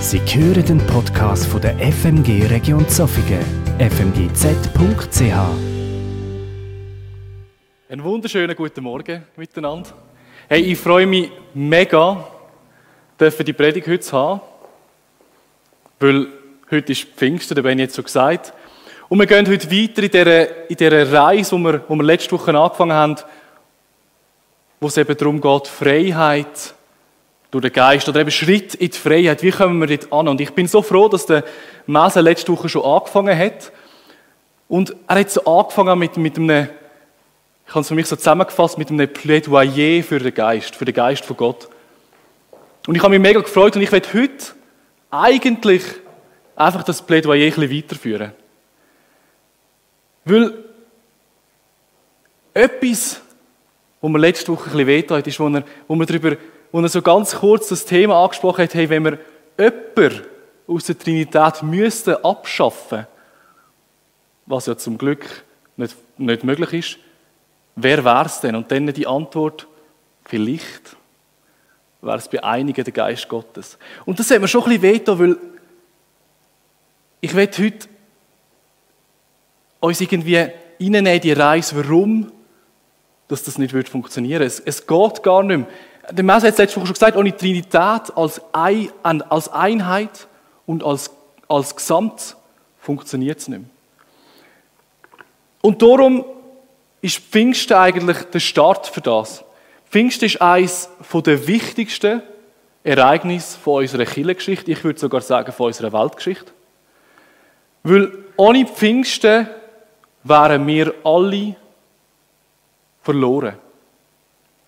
Sie hören den Podcast von der FMG Region Zofingen, fmgz.ch. Einen wunderschönen guten Morgen miteinander. Hey, ich freue mich mega, dürfen die Predigt heute zu haben, weil heute ist Pfingsten, da bin ich jetzt so gesagt. Und wir gehen heute weiter in dieser, in dieser Reise, die wir, wo wir letzte Woche angefangen haben, wo es eben darum geht, Freiheit durch den Geist oder eben Schritt in die Freiheit. Wie kommen wir dort an? Und ich bin so froh, dass der Mese letzte Woche schon angefangen hat. Und er hat so angefangen mit, mit einem, ich habe es für mich so zusammengefasst, mit einem Plädoyer für den Geist, für den Geist von Gott. Und ich habe mich mega gefreut und ich werde heute eigentlich einfach das Plädoyer ein bisschen weiterführen. Weil etwas, wo mir letzte Woche ein bisschen hat, ist, wo, er, wo, wir darüber, wo er so ganz kurz das Thema angesprochen hat, hey, wenn wir jemanden aus der Trinität müssten abschaffen, was ja zum Glück nicht, nicht möglich ist, wer wäre es denn? Und dann die Antwort, vielleicht wäre es bei einigen der Geist Gottes. Und das hat mir schon ein bisschen wehgetan, weil ich will heute uns irgendwie reinnehmen in die Reise, warum dass das nicht funktionieren würde. Es, es geht gar nicht mehr. Der Messe hat es letzte Woche schon gesagt, ohne Trinität als, ein, als Einheit und als, als Gesamt funktioniert es nicht mehr. Und darum ist Pfingsten eigentlich der Start für das. Pfingsten ist eines der wichtigsten Ereignisse unserer Kirchengeschichte, ich würde sogar sagen von unserer Weltgeschichte. Weil ohne Pfingsten wären wir alle verloren.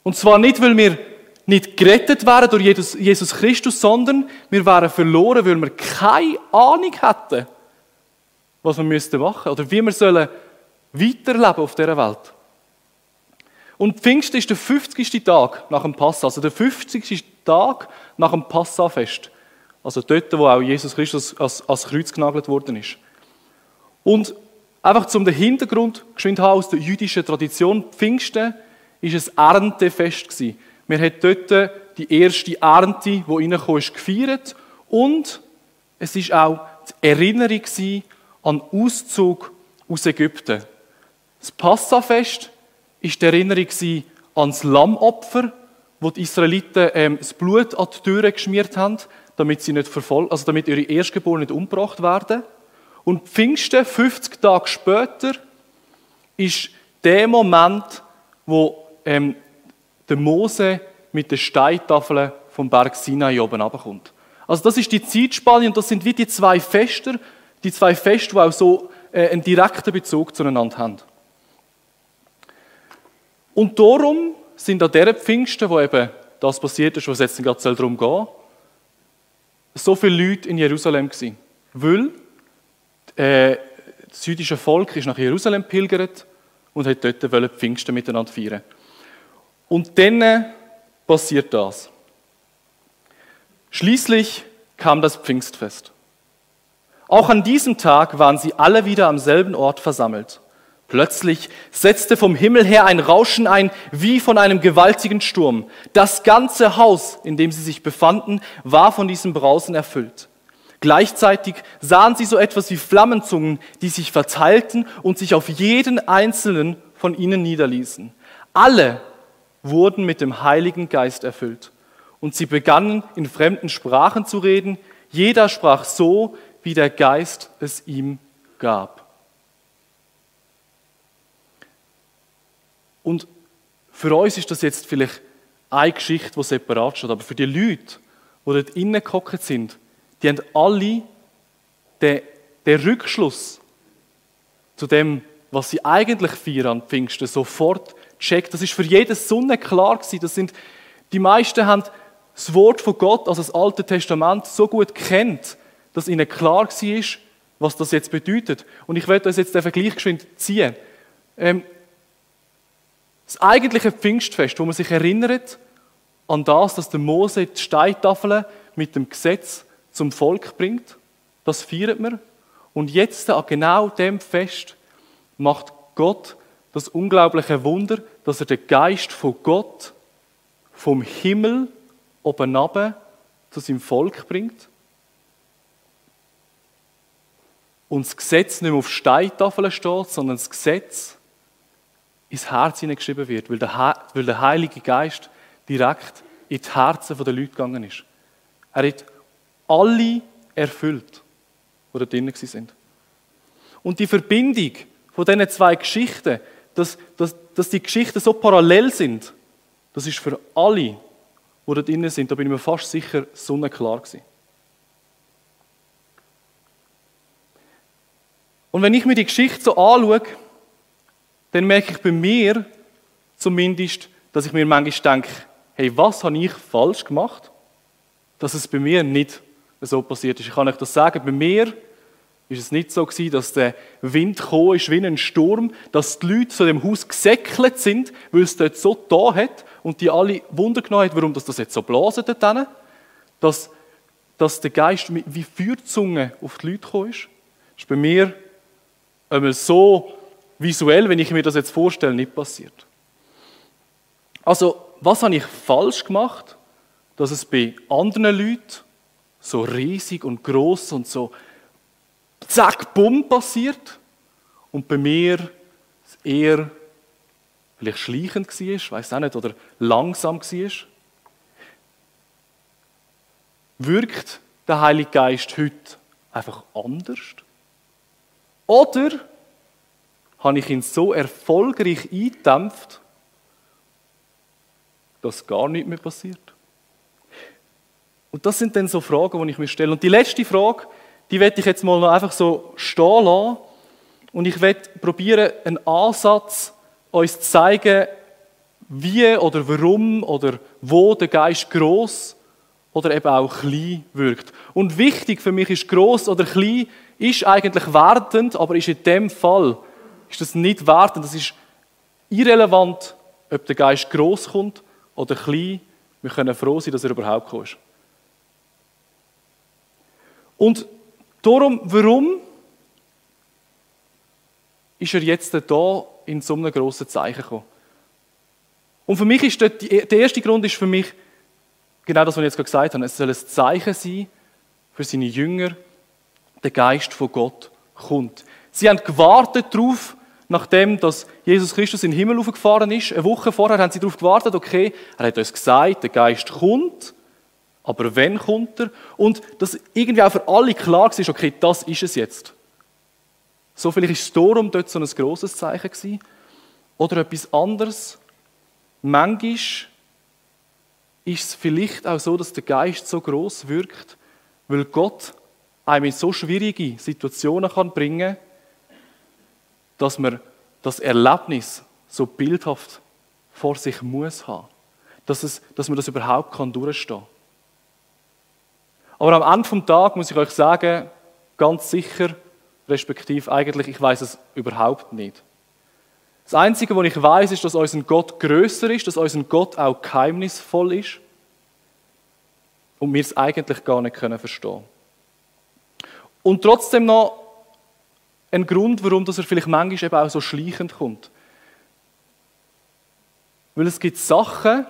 Und zwar nicht, weil wir nicht gerettet wären durch Jesus Christus, sondern wir wären verloren, weil wir keine Ahnung hätten, was wir müssten machen oder wie wir sollen weiterleben auf dieser Welt. Und Pfingsten ist der 50. Tag nach dem Passa, also der 50. Tag nach dem Passafest. Also dort, wo auch Jesus Christus als, als Kreuz genagelt worden ist. Und einfach zum den Hintergrund geschwind aus der jüdischen Tradition, Pfingsten ist ein Erntefest gewesen. Wir haben dort die erste Ernte, die reingekommen ist, gefeiert und es ist auch die Erinnerung an den Auszug aus Ägypten. Das Passafest ist die Erinnerung an das Lammopfer, wo die Israeliten ähm, das Blut an die Türen geschmiert haben, damit sie nicht verfolgt, also damit ihre Erstgeborenen nicht umgebracht werden. Und Pfingsten, 50 Tage später, ist der Moment, wo ähm, der Mose mit den Steintafeln vom Berg Sinai oben runterkommt. Also das ist die Zeitspanne und das sind wie die zwei Fester, die zwei Feste, die auch so äh, einen direkten Bezug zueinander haben. Und darum sind an dieser Pfingsten, wo eben das passiert ist, was jetzt gerade darum geht, so viele Leute in Jerusalem gewesen. Weil äh, das jüdische Volk ist nach Jerusalem pilgert und hat dort Pfingsten miteinander feiern. Und dann passiert das. Schließlich kam das Pfingstfest. Auch an diesem Tag waren sie alle wieder am selben Ort versammelt. Plötzlich setzte vom Himmel her ein Rauschen ein, wie von einem gewaltigen Sturm. Das ganze Haus, in dem sie sich befanden, war von diesem Brausen erfüllt. Gleichzeitig sahen sie so etwas wie Flammenzungen, die sich verteilten und sich auf jeden einzelnen von ihnen niederließen. Alle wurden mit dem Heiligen Geist erfüllt und sie begannen in fremden Sprachen zu reden. Jeder sprach so, wie der Geist es ihm gab. Und für uns ist das jetzt vielleicht eine Geschichte, die separat steht. Aber für die Leute, die dort innen sind, die haben alle den, den Rückschluss zu dem, was sie eigentlich feiern an Pfingsten, sofort checkt. Das ist für jeden Sonne klar gewesen. Das sind, die meisten haben das Wort von Gott, also das Alte Testament, so gut kennt, dass ihnen klar war, was das jetzt bedeutet. Und ich werde uns jetzt den Vergleich geschwind ziehen. Ähm, das eigentliche Pfingstfest, wo man sich erinnert an das, dass der Mose die Steintafeln mit dem Gesetz zum Volk bringt, das feiert man. Und jetzt an genau dem Fest macht Gott das unglaubliche Wunder, dass er den Geist von Gott vom Himmel oben runter zu seinem Volk bringt. und das Gesetz nicht mehr auf Steintafeln steht, sondern das Gesetz ins Herz hineingeschrieben wird, weil der, weil der Heilige Geist direkt in die Herzen der Leute gegangen ist. Er hat alle erfüllt, die da drinnen sind. Und die Verbindung von diesen zwei Geschichten, dass, dass, dass die Geschichten so parallel sind, das ist für alle, die da drinnen sind, da bin ich mir fast sicher, sonnenklar gewesen. Und wenn ich mir die Geschichte so anschaue, dann merke ich bei mir zumindest, dass ich mir manchmal denke, hey, was habe ich falsch gemacht, dass es bei mir nicht so passiert ist. Ich kann euch das sagen, bei mir ist es nicht so gewesen, dass der Wind gekommen ist wie ein Sturm, dass die Leute zu dem Haus gesäckelt sind, weil es dort so da hat und die alle Wunder genommen hat, warum das jetzt so blasen dort dass, dass der Geist wie Feuerzunge auf die Leute gekommen ist. Das ist bei mir einmal so visuell, wenn ich mir das jetzt vorstelle, nicht passiert. Also, was habe ich falsch gemacht, dass es bei anderen Leuten so riesig und groß und so zack, bumm passiert und bei mir eher vielleicht schleichend war, weiß auch nicht, oder langsam war? Wirkt der Heilige Geist heute einfach anders? Oder habe ich ihn so erfolgreich eingedämpft, dass gar nichts mehr passiert? Und das sind dann so Fragen, die ich mir stelle. Und die letzte Frage, die werde ich jetzt mal noch einfach so stehen lassen. Und ich werde probieren, einen Ansatz uns zu zeigen, wie oder warum oder wo der Geist groß oder eben auch klein wirkt. Und wichtig für mich ist groß oder klein ist eigentlich wertend, aber ist in dem Fall ist das nicht wertend. Das ist irrelevant, ob der Geist groß kommt oder klein. Wir können froh sein, dass er überhaupt kommt. Und darum, warum ist er jetzt da in so einem grossen Zeichen gekommen? Und für mich ist der, der erste Grund ist für mich genau das, was ich jetzt gerade gesagt habe. Es soll ein Zeichen sein für seine Jünger, der Geist von Gott kommt. Sie haben gewartet darauf, nachdem dass Jesus Christus in den Himmel aufgefahren ist. Eine Woche vorher haben sie darauf gewartet, okay, er hat uns gesagt, der Geist kommt, aber wann kommt er? Und dass irgendwie auch für alle klar war, okay, das ist es jetzt. So vielleicht ist das darum dort so ein grosses Zeichen gewesen. Oder etwas anderes. Manchmal ist es vielleicht auch so, dass der Geist so groß wirkt, weil Gott einem in so schwierige Situationen kann bringen dass man das Erlebnis so bildhaft vor sich muss haben. Dass, es, dass man das überhaupt kann durchstehen kann. Aber am Ende des Tages muss ich euch sagen, ganz sicher, respektive eigentlich, ich weiß es überhaupt nicht. Das Einzige, was ich weiß, ist, dass unser Gott größer ist, dass unser Gott auch geheimnisvoll ist und wir es eigentlich gar nicht können verstehen. Und trotzdem noch ein Grund, warum er vielleicht manchmal eben auch so schleichend kommt. Weil es gibt Sachen,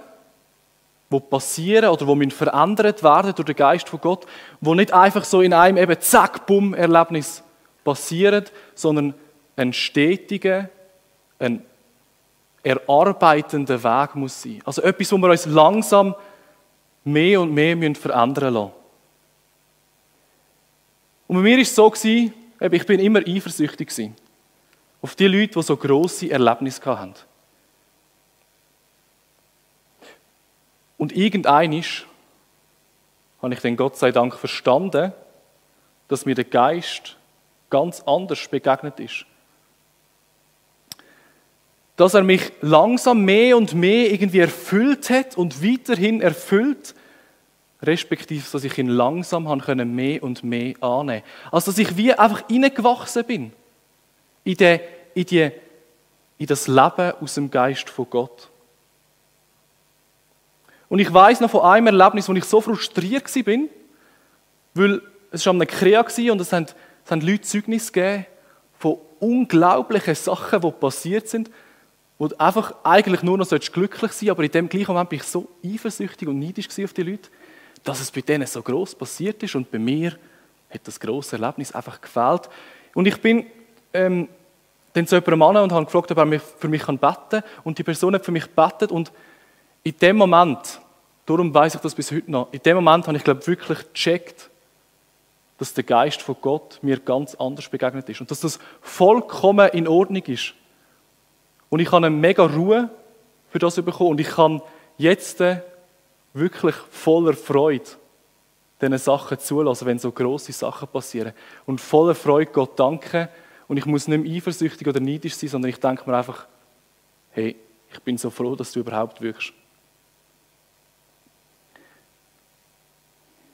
die passieren oder die verändert werden durch den Geist von Gott, wo nicht einfach so in einem eben zack, bumm Erlebnis passieren, sondern ein stetiger, ein erarbeitender Weg muss sein. Also etwas, wo wir uns langsam mehr und mehr verändern lassen. Und bei mir war es so, ich bin immer eifersüchtig auf die Leute, die so grosse Erlebnisse hatten. Und irgendeinisch habe ich dann Gott sei Dank verstanden, dass mir der Geist ganz anders begegnet ist. Dass er mich langsam mehr und mehr irgendwie erfüllt hat und weiterhin erfüllt, respektive, dass ich ihn langsam habe mehr und mehr annehmen Also, dass ich wie einfach hineingewachsen bin in, die, in, die, in das Leben aus dem Geist von Gott. Und ich weiß noch von einem Erlebnis, wo ich so frustriert war, weil es war am Krea und es haben, es haben Leute Zeugnis gegeben von unglaublichen Sachen, die passiert sind, wo du einfach eigentlich nur noch glücklich sein aber in dem gleichen Moment bin ich so eifersüchtig und neidisch auf die Leute, dass es bei denen so groß passiert ist und bei mir hat das große Erlebnis einfach gefehlt. Und ich bin ähm, dann zu jemandem Mann und habe gefragt, ob er für mich beten kann. Und die Person hat für mich gebetet. Und in dem Moment, darum weiß ich das bis heute noch, in dem Moment habe ich, glaube wirklich gecheckt, dass der Geist von Gott mir ganz anders begegnet ist. Und dass das vollkommen in Ordnung ist. Und ich habe eine mega Ruhe für das bekommen. Und ich kann jetzt wirklich voller Freude diesen Sachen zulassen, wenn so große Sachen passieren. Und voller Freude Gott danken. Und ich muss nicht mehr eifersüchtig oder neidisch sein, sondern ich denke mir einfach, hey, ich bin so froh, dass du überhaupt wirkst.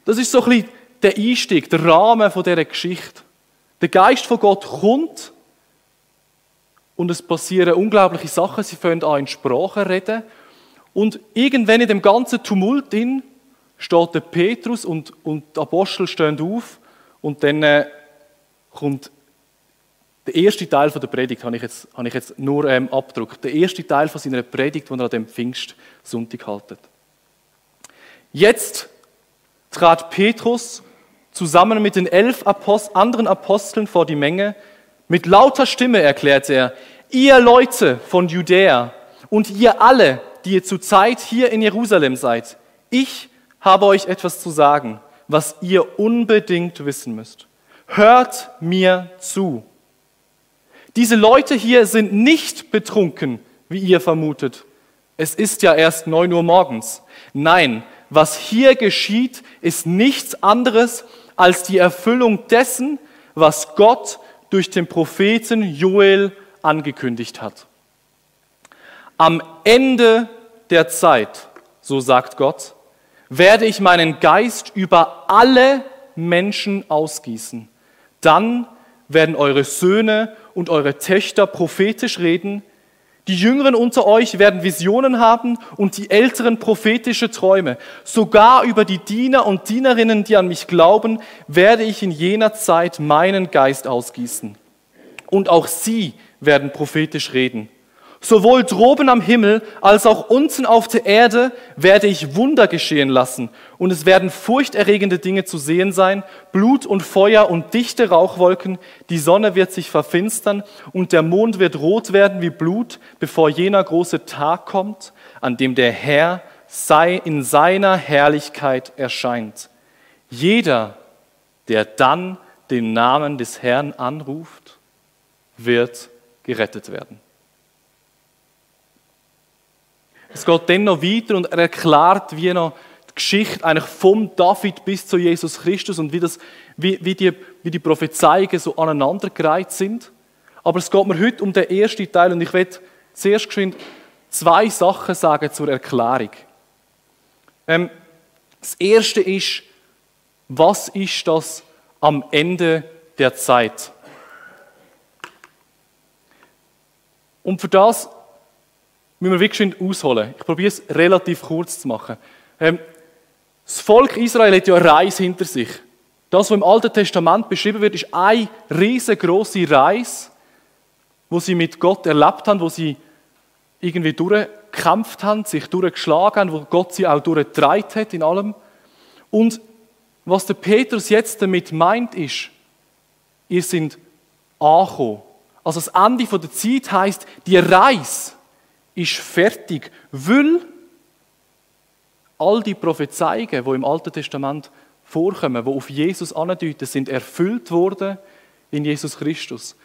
Das ist so ein bisschen der Einstieg, der Rahmen von dieser Geschichte. Der Geist von Gott kommt und es passieren unglaubliche Sachen. Sie fangen an in Sprachen reden und irgendwann in dem ganzen Tumult in steht der Petrus und, und die Apostel stehen auf und dann äh, kommt der erste Teil von der Predigt, habe ich jetzt, habe ich jetzt nur ähm, abgedruckt. Der erste Teil von seiner Predigt, den er an dem Pfingstsonntag haltet. Jetzt trat Petrus zusammen mit den elf Apost anderen Aposteln vor die Menge. Mit lauter Stimme erklärte er, ihr Leute von Judäa und ihr alle, die ihr zurzeit hier in Jerusalem seid, ich habe euch etwas zu sagen, was ihr unbedingt wissen müsst. Hört mir zu. Diese Leute hier sind nicht betrunken, wie ihr vermutet. Es ist ja erst neun Uhr morgens. Nein, was hier geschieht, ist nichts anderes als die Erfüllung dessen, was Gott durch den Propheten Joel angekündigt hat. Am Ende der Zeit, so sagt Gott, werde ich meinen Geist über alle Menschen ausgießen. Dann werden eure Söhne und eure Töchter prophetisch reden, die Jüngeren unter euch werden Visionen haben und die Älteren prophetische Träume. Sogar über die Diener und Dienerinnen, die an mich glauben, werde ich in jener Zeit meinen Geist ausgießen. Und auch sie werden prophetisch reden. Sowohl droben am Himmel als auch unten auf der Erde werde ich Wunder geschehen lassen, und es werden furchterregende Dinge zu sehen sein, Blut und Feuer und dichte Rauchwolken, die Sonne wird sich verfinstern und der Mond wird rot werden wie Blut, bevor jener große Tag kommt, an dem der Herr sei in seiner Herrlichkeit erscheint. Jeder, der dann den Namen des Herrn anruft, wird gerettet werden. Es geht dann noch weiter und er erklärt, wie noch die Geschichte eigentlich vom David bis zu Jesus Christus und wie, das, wie, wie, die, wie die Prophezeiungen so aneinandergereiht sind. Aber es geht mir heute um den ersten Teil und ich werde zuerst geschwind zwei Sachen sagen zur Erklärung. Ähm, das erste ist, was ist das am Ende der Zeit? Und für das müssen wir wirklich ausholen. Ich probiere es relativ kurz zu machen. Ähm, das Volk Israel hat ja eine Reise hinter sich. Das, was im Alten Testament beschrieben wird, ist eine riesengroße Reise, wo sie mit Gott erlebt haben, wo sie irgendwie durchgekämpft haben, sich durchgeschlagen haben, wo Gott sie auch durchgetragen hat in allem. Und was der Petrus jetzt damit meint, ist, ihr sind angekommen. Also das Ende der Zeit heißt, die Reise ist fertig, weil all die Prophezeiungen, die im Alten Testament vorkommen, die auf Jesus andeuten, sind erfüllt worden in Jesus Christus.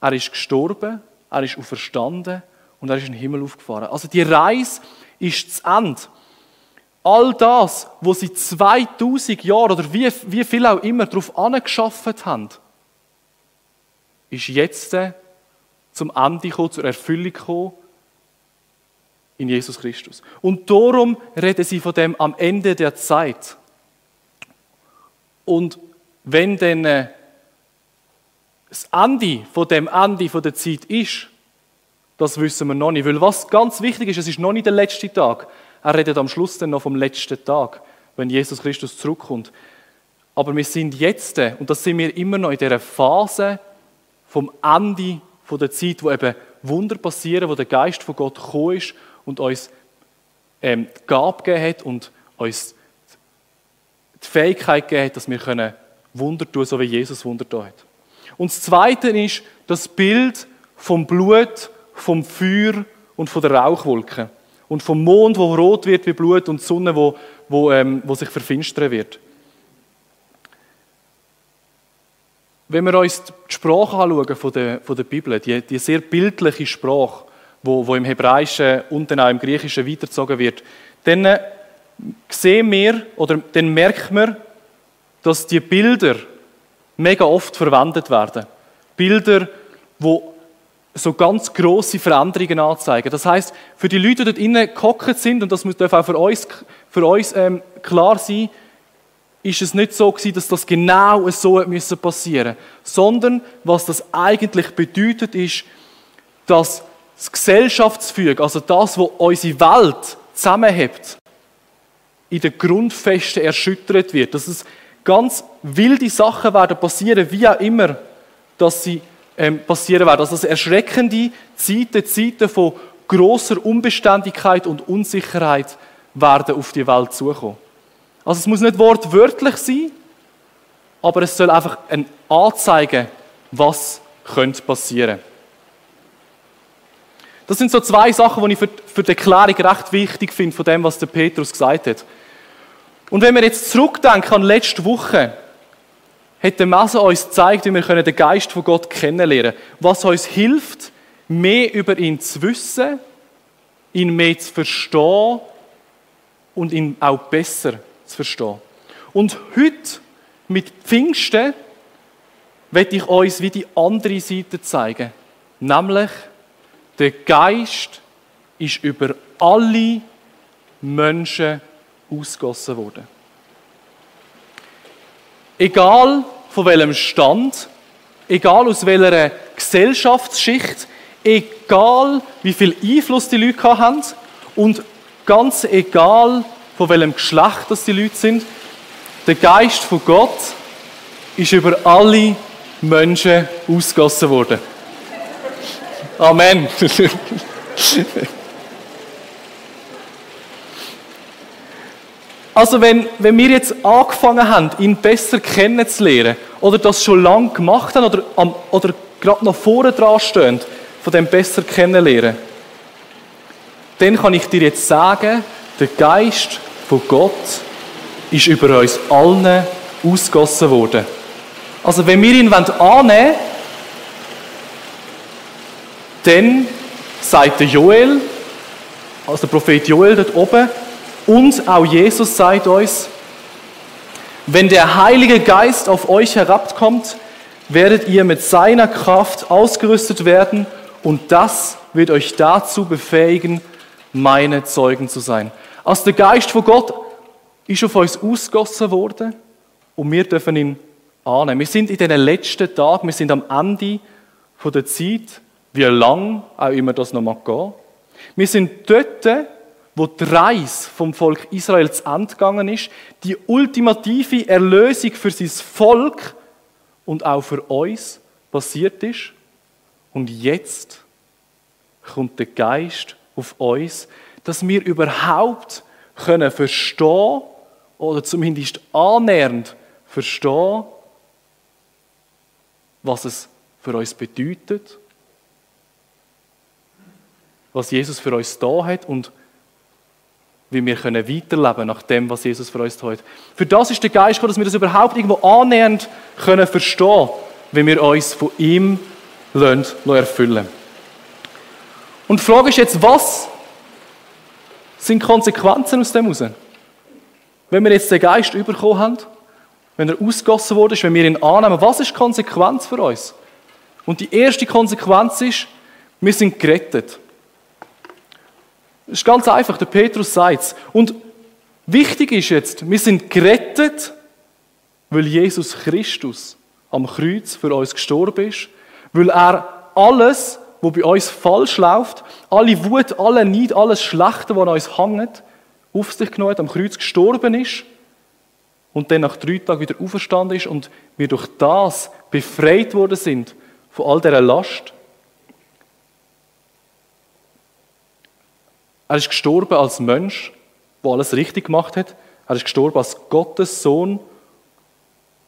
Er ist gestorben, er ist auferstanden und er ist in den Himmel aufgefahren. Also die Reise ist zu Ende. All das, wo sie 2000 Jahre oder wie, wie viel auch immer darauf angeschafft haben, ist jetzt zum Ende gekommen, zur Erfüllung gekommen in Jesus Christus. Und darum reden sie von dem am Ende der Zeit. Und wenn dann äh, das Ende von dem Ende von der Zeit ist, das wissen wir noch nicht. Weil was ganz wichtig ist, es ist noch nicht der letzte Tag. Er redet am Schluss dann noch vom letzten Tag, wenn Jesus Christus zurückkommt. Aber wir sind jetzt, äh, und das sind wir immer noch in dieser Phase vom Ende von der Zeit, wo eben Wunder passieren, wo der Geist von Gott gekommen ist und uns ähm, die Gabe gegeben hat und uns die Fähigkeit gegeben hat, dass wir können Wunder tun so wie Jesus Wunder tun hat. Und das Zweite ist das Bild vom Blut, vom Feuer und von der Rauchwolke. Und vom Mond, wo rot wird wie Blut und die Sonne, wo, wo, ähm, wo sich verfinstern wird. Wenn wir uns die Sprache anschauen von der, von der Bibel, die, die sehr bildliche Sprache, wo, wo im Hebräischen und dann auch im Griechischen weitergezogen wird, dann äh, sehen wir oder dann merkt man, dass die Bilder mega oft verwendet werden. Bilder, wo so ganz große Veränderungen anzeigen. Das heißt, für die Leute, die dort innen gehockt sind, und das darf auch für uns, für uns ähm, klar sein, ist es nicht so gewesen, dass das genau so müssen passieren, sondern was das eigentlich bedeutet ist, dass das Gesellschaftsfüge, also das, was unsere Welt zusammenhält, in den Grundfesten erschüttert wird. Dass es ganz wilde Sachen werden passieren, wie auch immer, dass sie ähm, passieren werden. Also erschreckende Zeiten, Zeiten von großer Unbeständigkeit und Unsicherheit werden auf die Welt zukommen. Also es muss nicht wortwörtlich sein, aber es soll einfach ein anzeigen, was könnte passieren. Das sind so zwei Sachen, die ich für, für die Erklärung recht wichtig finde von dem, was der Petrus gesagt hat. Und wenn wir jetzt zurückdenken an letzte Woche, hat der Messe uns gezeigt, wie wir den Geist von Gott kennenlernen können. Was uns hilft, mehr über ihn zu wissen, ihn mehr zu verstehen und ihn auch besser zu verstehen. Und heute, mit Pfingsten, werde ich uns wie die andere Seite zeigen. Nämlich, der Geist ist über alle Menschen ausgossen worden. Egal von welchem Stand, egal aus welcher Gesellschaftsschicht, egal wie viel Einfluss die Leute haben und ganz egal von welchem Geschlecht das die Leute sind, der Geist von Gott ist über alle Menschen ausgossen worden. Amen. Also wenn, wenn wir jetzt angefangen haben, ihn besser kennenzulernen oder das schon lange gemacht haben oder, oder gerade noch vorne dran stehen, von dem besser kennenlernen, dann kann ich dir jetzt sagen, der Geist von Gott ist über uns allen ausgossen worden. Also wenn wir ihn annehmen wollen, dann sagt der Joel, also der Prophet Joel dort oben, und auch Jesus sagt uns, wenn der Heilige Geist auf euch herabkommt, werdet ihr mit seiner Kraft ausgerüstet werden und das wird euch dazu befähigen, meine Zeugen zu sein. Als der Geist von Gott ist auf uns ausgossen worden und wir dürfen ihn annehmen. Wir sind in den letzten Tagen, wir sind am Ende der Zeit, wie lang auch immer das noch mal gehen. Wir sind dort, wo die Reise vom Volk Israel zu Ende gegangen ist, die ultimative Erlösung für sein Volk und auch für uns passiert ist. Und jetzt kommt der Geist auf uns, dass wir überhaupt können verstehen oder zumindest annähernd verstehen, was es für uns bedeutet, was Jesus für uns da hat und wie wir können weiterleben nach dem, was Jesus für uns tut. Für das ist der Geist gekommen, dass wir das überhaupt irgendwo annähernd können verstehen, wie wir uns von ihm erfüllen Und die Frage ist jetzt, was sind Konsequenzen aus dem heraus? Wenn wir jetzt den Geist bekommen haben, wenn er ausgossen wurde, wenn wir ihn annehmen, was ist die Konsequenz für uns? Und die erste Konsequenz ist, wir sind gerettet. Das ist ganz einfach, der Petrus sagt es. Und wichtig ist jetzt, wir sind gerettet, weil Jesus Christus am Kreuz für uns gestorben ist, weil er alles, was bei uns falsch läuft, alle Wut, alle Neid, alles Schlechte, was an uns hängt, auf sich genommen hat, am Kreuz gestorben ist und dann nach drei Tagen wieder auferstanden ist und wir durch das befreit worden sind von all dieser Last. Er ist gestorben als Mensch, der alles richtig gemacht hat. Er ist gestorben als Gottes Sohn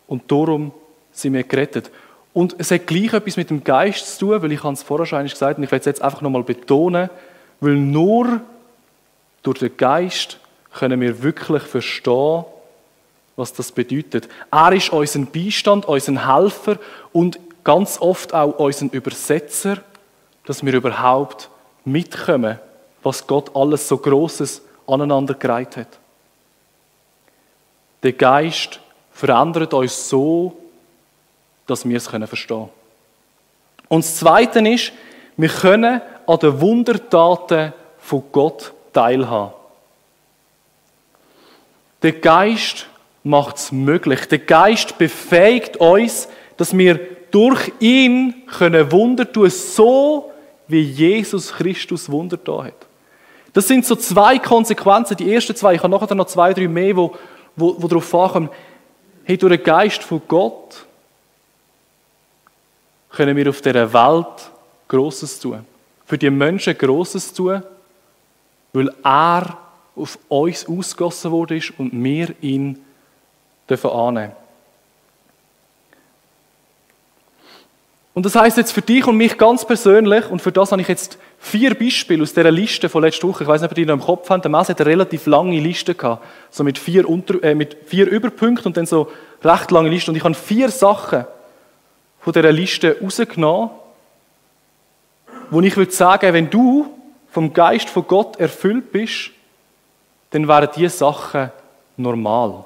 und darum sind wir gerettet. Und es hat gleich etwas mit dem Geist zu tun, weil ich es vorher schon gesagt und ich werde es jetzt einfach nochmal betonen, weil nur durch den Geist können wir wirklich verstehen, was das bedeutet. Er ist unser Beistand, unser Helfer und ganz oft auch unser Übersetzer, dass wir überhaupt mitkommen, was Gott alles so Großes aneinander gereiht hat. Der Geist verändert uns so, dass wir es verstehen können. Und das Zweite ist, wir können an den Wundertaten von Gott teilhaben. Der Geist macht es möglich. Der Geist befähigt uns, dass wir durch ihn können Wunder tun, so wie Jesus Christus Wunder da hat. Das sind so zwei Konsequenzen. Die ersten zwei, ich habe nachher noch zwei, drei mehr, wo, wo, wo darauf ankommen. Hey, durch den Geist von Gott können wir auf dieser Welt Großes tun. Für die Menschen Großes tun, weil er auf uns ausgossen wurde und wir ihn dürfen annehmen. Und das heißt jetzt für dich und mich ganz persönlich, und für das habe ich jetzt vier Beispiele aus dieser Liste von letzter Woche. Ich weiß nicht, ob ihr die noch im Kopf habt. Der Mess hat eine relativ lange Liste gehabt. So mit vier, Unter äh, mit vier Überpunkten und dann so recht lange Liste. Und ich habe vier Sachen von dieser Liste rausgenommen, wo ich würde sagen, wenn du vom Geist von Gott erfüllt bist, dann wären diese Sachen normal.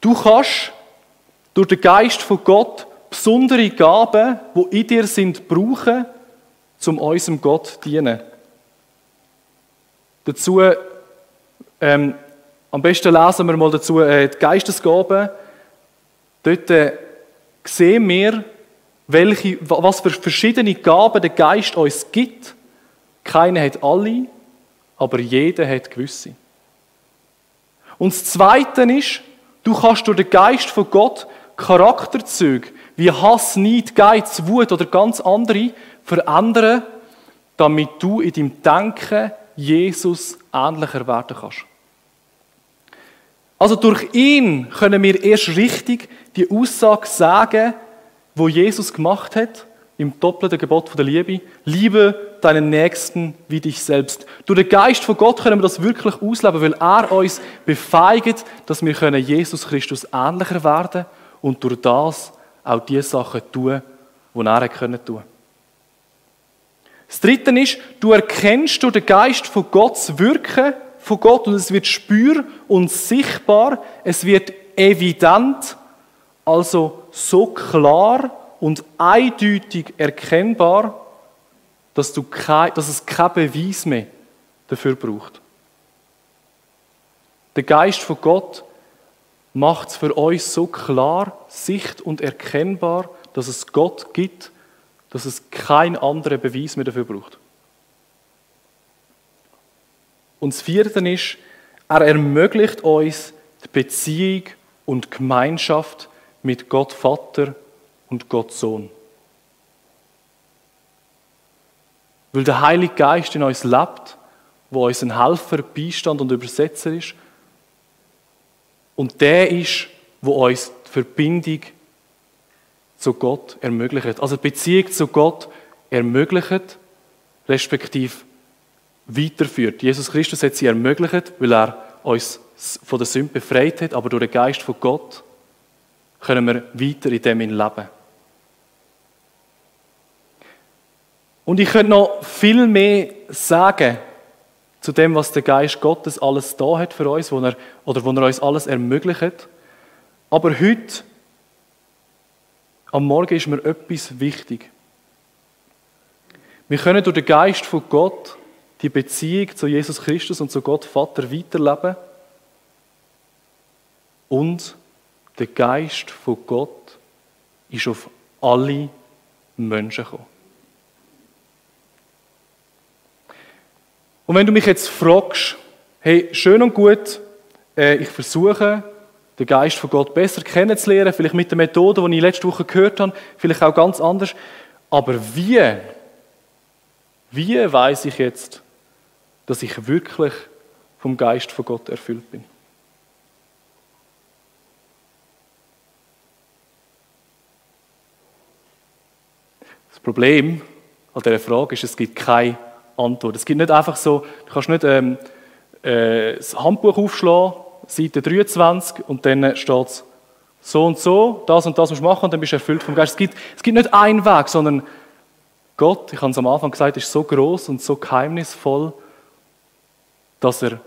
Du kannst durch den Geist von Gott besondere Gaben, die in dir sind, brauchen, um unserem Gott zu dienen. Dazu, ähm, am besten lesen wir mal dazu äh, die Geistesgaben. Dort äh, sehen wir, welche, was für verschiedene Gaben der Geist uns gibt. Keiner hat alle, aber jeder hat gewisse. Und das Zweite ist, du kannst durch den Geist von Gott Charakterzüge wie Hass, Neid, Geiz, Wut oder ganz andere verändern, damit du in deinem Denken Jesus ähnlicher werden kannst. Also durch ihn können wir erst richtig die Aussage sagen, wo Jesus gemacht hat, im doppelten Gebot der Liebe. Liebe deinen Nächsten wie dich selbst. Durch den Geist von Gott können wir das wirklich ausleben, weil er uns befeigt, dass wir Jesus Christus ähnlicher werden können und durch das auch die Sachen tun, die er können tun. Das Dritte ist, du erkennst durch den Geist von Gott das Wirken von Gott und es wird spür und sichtbar, es wird evident, also so klar und eindeutig erkennbar, dass, du kein, dass es keinen Beweis mehr dafür braucht. Der Geist von Gott macht es für uns so klar, sicht- und erkennbar, dass es Gott gibt, dass es keinen anderen Beweis mehr dafür braucht. Und das vierte ist, er ermöglicht uns die Beziehung und Gemeinschaft mit Gott Vater und Gott Sohn. Weil der Heilige Geist in uns lebt, wo uns ein Helfer, Beistand und Übersetzer ist, und der ist, wo uns die Verbindung zu Gott ermöglicht. Also die Beziehung zu Gott ermöglicht, respektive weiterführt. Jesus Christus hat sie ermöglicht, weil er uns von der Sünde befreit hat, aber durch den Geist von Gott können wir weiter in dem leben. Und ich könnte noch viel mehr sagen, zu dem, was der Geist Gottes alles da hat für uns, wo er, oder wo er uns alles ermöglicht. Aber heute, am Morgen, ist mir etwas wichtig. Wir können durch den Geist von Gott die Beziehung zu Jesus Christus und zu Gott Vater weiterleben. Und der Geist von Gott ist auf alle Menschen gekommen. Und wenn du mich jetzt fragst, hey, schön und gut, äh, ich versuche, den Geist von Gott besser kennenzulernen, vielleicht mit der Methode, die ich letzte Woche gehört habe, vielleicht auch ganz anders. Aber wie? Wie weiß ich jetzt, dass ich wirklich vom Geist von Gott erfüllt bin? Das Problem an dieser Frage ist, es gibt keine Antwort. Es gibt nicht einfach so, du kannst nicht ähm, äh, das Handbuch aufschlagen, Seite 23, und dann steht es so und so, das und das musst du machen und dann bist du erfüllt vom Geist. Es gibt, es gibt nicht einen Weg, sondern Gott, ich habe es am Anfang gesagt, ist so groß und so geheimnisvoll, dass er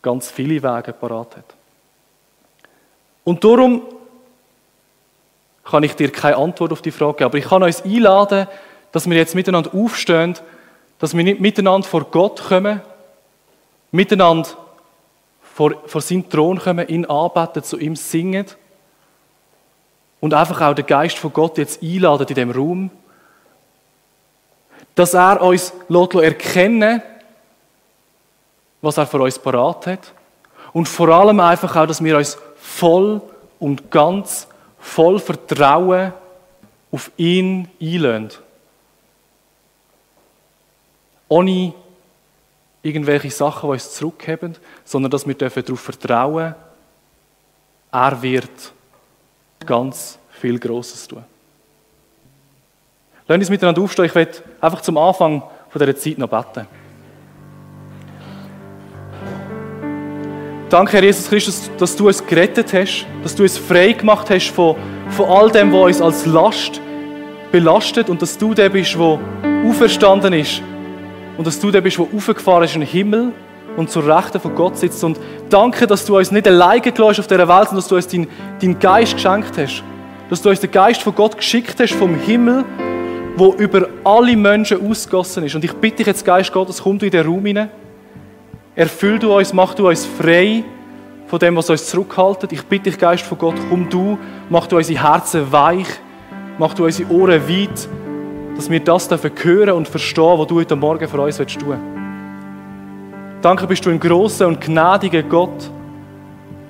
ganz viele Wege parat hat. Und darum kann ich dir keine Antwort auf die Frage geben, aber ich kann uns einladen, dass wir jetzt miteinander aufstehen, dass wir nicht miteinander vor Gott kommen, miteinander vor, vor seinen Thron kommen, ihn anbeten, zu ihm singen und einfach auch den Geist von Gott jetzt einladen in dem Raum, dass er uns erkennen was er für uns parat hat und vor allem einfach auch, dass wir uns voll und ganz voll Vertrauen auf ihn einlösen. Ohne irgendwelche Sachen, die uns zurückheben, sondern dass wir darauf vertrauen er wird ganz viel Grosses tun. Lass uns miteinander aufstehen. Ich werde einfach zum Anfang dieser Zeit noch beten. Danke, Herr Jesus Christus, dass du uns gerettet hast, dass du uns frei gemacht hast von, von all dem, was uns als Last belastet und dass du der bist, der auferstanden ist und dass du der bist, der aufgefahren ist in den Himmel und zur Rechten von Gott sitzt. Und danke, dass du uns nicht alleine gelassen auf dieser Welt, sondern dass du uns deinen, deinen Geist geschenkt hast. Dass du uns den Geist von Gott geschickt hast vom Himmel, wo über alle Menschen ausgossen ist. Und ich bitte dich jetzt, Geist Gottes, komm du in den Raum hinein. Erfüll du uns, mach du uns frei von dem, was uns zurückhaltet. Ich bitte dich, Geist von Gott, komm du, mach du unsere Herzen weich, mach du unsere Ohren weit, dass wir das hören und verstehen, was du heute Morgen für uns tun willst. Danke bist du ein großer und gnädiger Gott,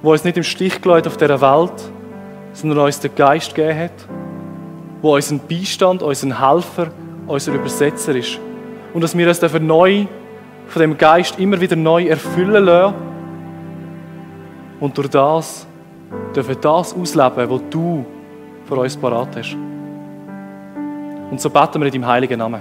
der uns nicht im Stich gelassen auf dieser Welt, sondern uns den Geist gegeben hat, der unseren Beistand, unseren Helfer, unser Übersetzer ist. Und dass wir uns dürfen neu von dem Geist immer wieder neu erfüllen lassen und durch das dürfen das ausleben, was du für uns parat hast. Und so beten wir in deinem heiligen Namen.